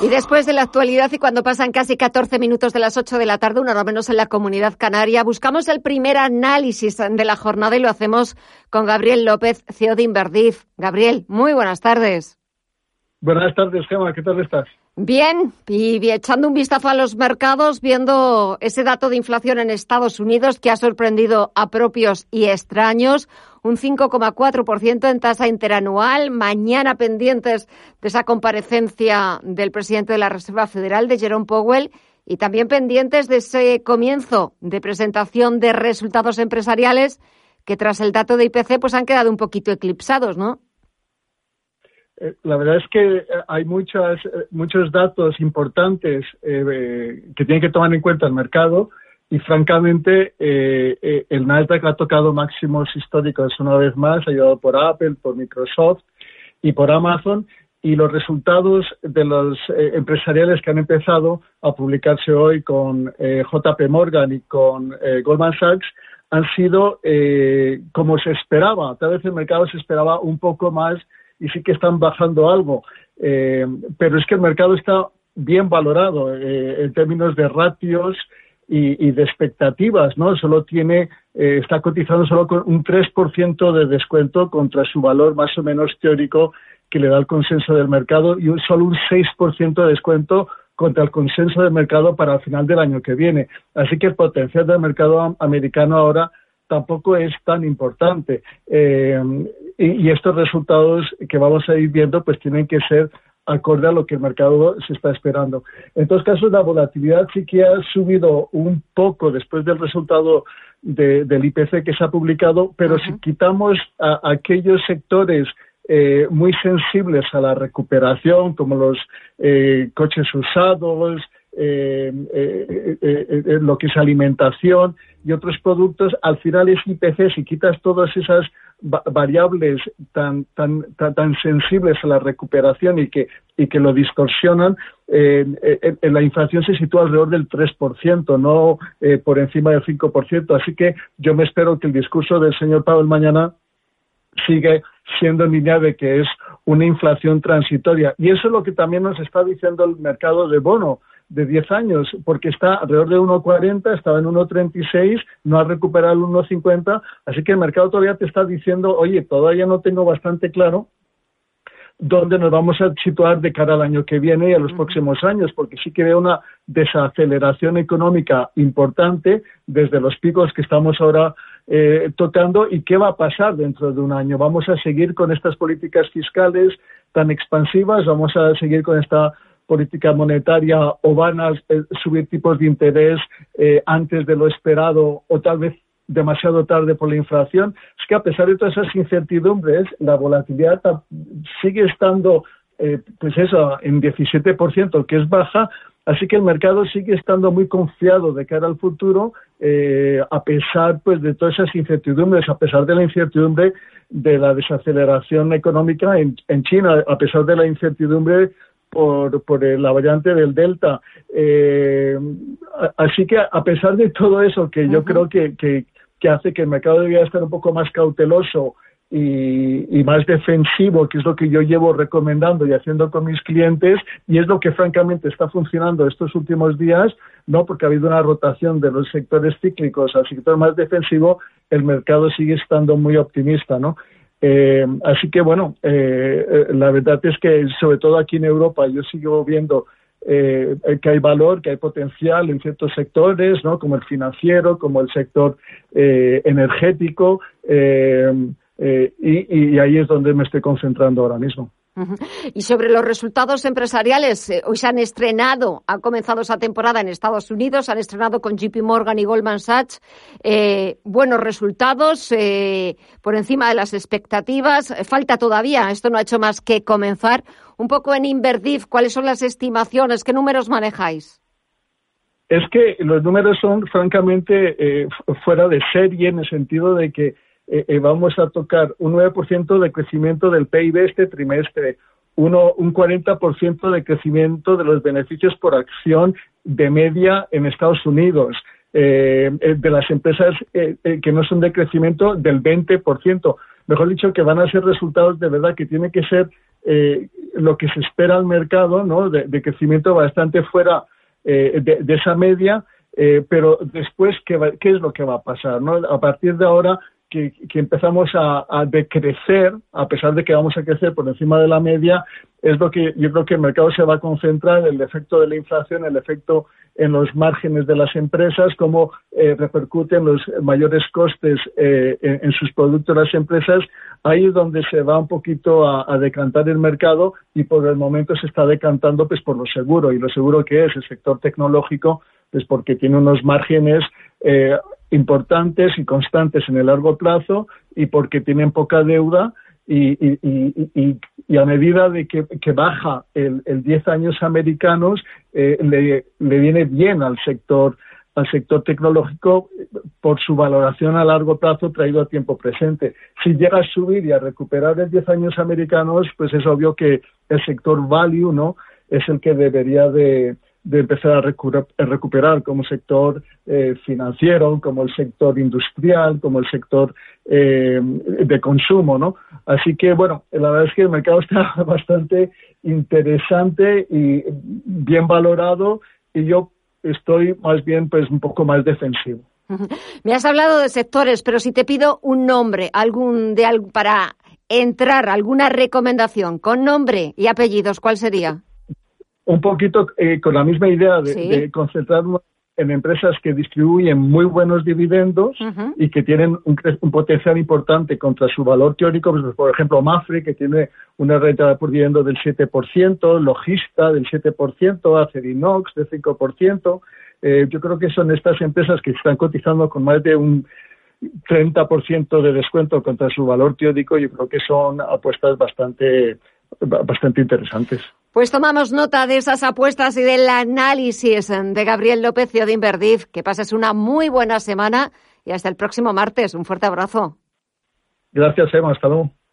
Y después de la actualidad y cuando pasan casi 14 minutos de las 8 de la tarde, una hora menos en la comunidad canaria, buscamos el primer análisis de la jornada y lo hacemos con Gabriel López, CEO de. Gabriel, muy buenas tardes. Buenas tardes, Gemma, ¿qué tal estás? Bien, y echando un vistazo a los mercados, viendo ese dato de inflación en Estados Unidos que ha sorprendido a propios y extraños, un 5,4% en tasa interanual. Mañana pendientes de esa comparecencia del presidente de la Reserva Federal, de Jerome Powell, y también pendientes de ese comienzo de presentación de resultados empresariales que tras el dato de IPC pues han quedado un poquito eclipsados, ¿no? Eh, la verdad es que eh, hay muchas, eh, muchos datos importantes que tiene que tomar en cuenta el mercado y francamente el Nasdaq ha tocado máximos históricos una vez más, ayudado por Apple, por Microsoft y por Amazon y los resultados de los empresariales que han empezado a publicarse hoy con JP Morgan y con Goldman Sachs han sido como se esperaba. Tal vez el mercado se esperaba un poco más y sí que están bajando algo, eh, pero es que el mercado está bien valorado eh, en términos de ratios y, de expectativas, ¿no? Solo tiene, eh, está cotizando solo con un 3% de descuento contra su valor más o menos teórico que le da el consenso del mercado y un, solo un 6% de descuento contra el consenso del mercado para el final del año que viene. Así que el potencial del mercado americano ahora tampoco es tan importante. Eh, y, estos resultados que vamos a ir viendo pues tienen que ser acorde a lo que el mercado se está esperando. En todos casos, la volatilidad sí que ha subido un poco después del resultado del IPC que se ha publicado, pero si quitamos a, aquellos sectores eh, muy sensibles a la recuperación, como los eh, coches usados, eh, eh, eh, lo que es alimentación y otros productos, al final es IPC, si quitas todas esas variables tan, tan, tan, sensibles a la recuperación y que, y que lo distorsionan, la inflación se sitúa alrededor del 3%, no por encima del 5%. Así que yo me espero que el discurso del señor Powell mañana sigue siendo en línea de que es una inflación transitoria. Y eso es lo que también nos está diciendo el mercado de bono de 10 años, porque está alrededor de 1,40, estaba en 1,36, no ha recuperado el 1,50, así que el mercado todavía te está diciendo, oye, todavía no tengo bastante claro dónde nos vamos a situar de cara al año que viene y a los próximos años, porque sí que veo una desaceleración económica importante desde los picos que estamos ahora eh, tocando y qué va a pasar dentro de un año. Vamos a seguir con estas políticas fiscales tan expansivas, vamos a seguir con esta política monetaria o van a eh, subir tipos de interés eh, antes de lo esperado o tal vez demasiado tarde por la inflación. Es que a pesar de todas esas incertidumbres, la volatilidad sigue estando, eh, pues eso, en 17%, que es baja, Así que el mercado sigue estando muy confiado de cara al futuro, a pesar pues de todas esas incertidumbres, a pesar de la incertidumbre de la desaceleración económica en, en China, a pesar de la incertidumbre por, por la variante del Delta. Eh, así que a pesar de todo eso, que yo creo que, que, hace que el mercado debería estar un poco más cauteloso y, y, más defensivo, que es lo que yo llevo recomendando y haciendo con mis clientes, y es lo que francamente está funcionando estos últimos días, no porque ha habido una rotación de los sectores cíclicos al sector más defensivo, el mercado sigue estando muy optimista, ¿no? Eh, así que bueno, eh, eh, la verdad es que sobre todo aquí en Europa yo sigo viendo que hay valor, que hay potencial en ciertos sectores, ¿no? como el financiero, como el sector energético, y ahí es donde me estoy concentrando ahora mismo. Y sobre los resultados empresariales, eh, hoy se han estrenado, ha comenzado esa temporada en Estados Unidos, han estrenado con JP Morgan y Goldman Sachs eh, buenos resultados eh, por encima de las expectativas. Falta todavía, esto no ha hecho más que comenzar. Un poco en Inverdif, ¿cuáles son las estimaciones? ¿Qué números manejáis? Es que los números son francamente fuera de serie en el sentido de que eh, eh, vamos a tocar un 9% de crecimiento del PIB este trimestre, uno, un 40% de crecimiento de los beneficios por acción de media en Estados Unidos. Eh, de las empresas que no son de crecimiento del 20%. Mejor dicho, que van a ser resultados de verdad que tienen que ser lo que se espera al mercado, ¿no? De, crecimiento bastante fuera de, esa media, pero después, ¿qué, ¿qué es lo que va a pasar? ¿no? A partir de ahora, que, empezamos a, decrecer, a pesar de que vamos a crecer por encima de la media, es lo que yo creo que el mercado se va a concentrar, el efecto de la inflación, el efecto en los márgenes de las empresas, cómo eh, repercuten los mayores costes eh, en, sus productos las empresas, ahí es donde se va un poquito a, decantar el mercado y por el momento se está decantando pues por lo seguro y lo seguro que es el sector tecnológico pues porque tiene unos márgenes eh, importantes y constantes en el largo plazo y porque tienen poca deuda y, y, a medida de que, baja el, el 10 años americanos eh, le, le, viene bien al sector al sector tecnológico por su valoración a largo plazo traído a tiempo presente. Si llega a subir y a recuperar el 10 años americanos, pues es obvio que el sector value no es el que debería de, de empezar a recuperar como sector eh, financiero, como el sector industrial, como el sector eh, de consumo, ¿no? Así que, bueno, la verdad es que el mercado está bastante interesante y bien valorado y yo estoy más bien pues un poco más defensivo. Me has hablado de sectores, pero si te pido un nombre, algún de para entrar, alguna recomendación con nombre y apellidos, ¿cuál sería? Un poquito eh, con la misma idea de, concentrarnos en empresas que distribuyen muy buenos dividendos y que tienen un, potencial importante contra su valor teórico, pues, por ejemplo, Mafre, que tiene una renta por dividendo del 7%, Logista del 7%, Acerinox del 5%. Eh, yo creo que son estas empresas que están cotizando con más de un 30% de descuento contra su valor teórico. Yo creo que son apuestas bastante, bastante interesantes. Pues tomamos nota de esas apuestas y del análisis de Gabriel López de Inverdif. Que pases una muy buena semana y hasta el próximo martes. Un fuerte abrazo. Gracias, Emma. Hasta luego.